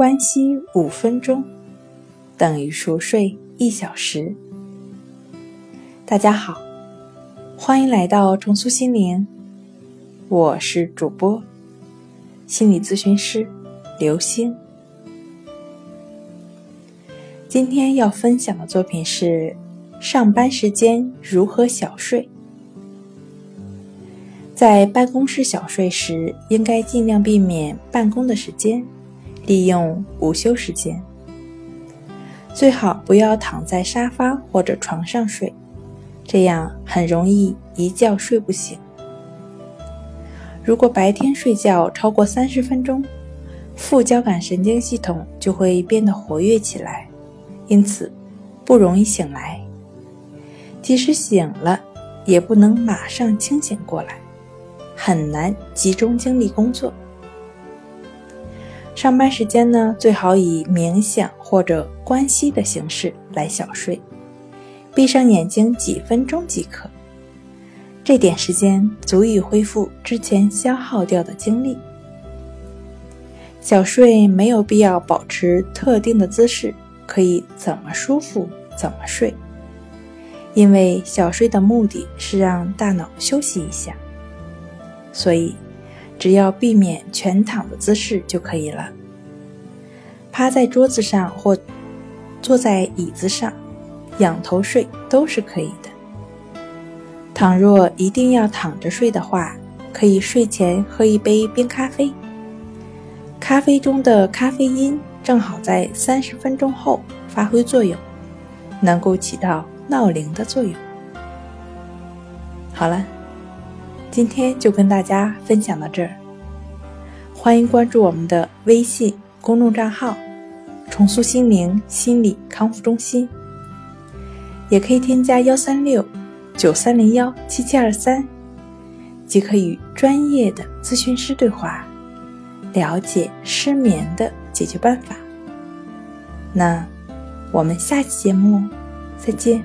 关息五分钟等于熟睡一小时。大家好，欢迎来到重塑心灵，我是主播心理咨询师刘星。今天要分享的作品是：上班时间如何小睡？在办公室小睡时，应该尽量避免办公的时间。利用午休时间，最好不要躺在沙发或者床上睡，这样很容易一觉睡不醒。如果白天睡觉超过三十分钟，副交感神经系统就会变得活跃起来，因此不容易醒来。即使醒了，也不能马上清醒过来，很难集中精力工作。上班时间呢，最好以冥想或者关息的形式来小睡，闭上眼睛几分钟即可。这点时间足以恢复之前消耗掉的精力。小睡没有必要保持特定的姿势，可以怎么舒服怎么睡，因为小睡的目的是让大脑休息一下，所以。只要避免全躺的姿势就可以了。趴在桌子上或坐在椅子上，仰头睡都是可以的。倘若一定要躺着睡的话，可以睡前喝一杯冰咖啡。咖啡中的咖啡因正好在三十分钟后发挥作用，能够起到闹铃的作用。好了。今天就跟大家分享到这儿，欢迎关注我们的微信公众账号“重塑心灵心理康复中心”，也可以添加幺三六九三零幺七七二三，即可与专业的咨询师对话，了解失眠的解决办法。那我们下期节目再见。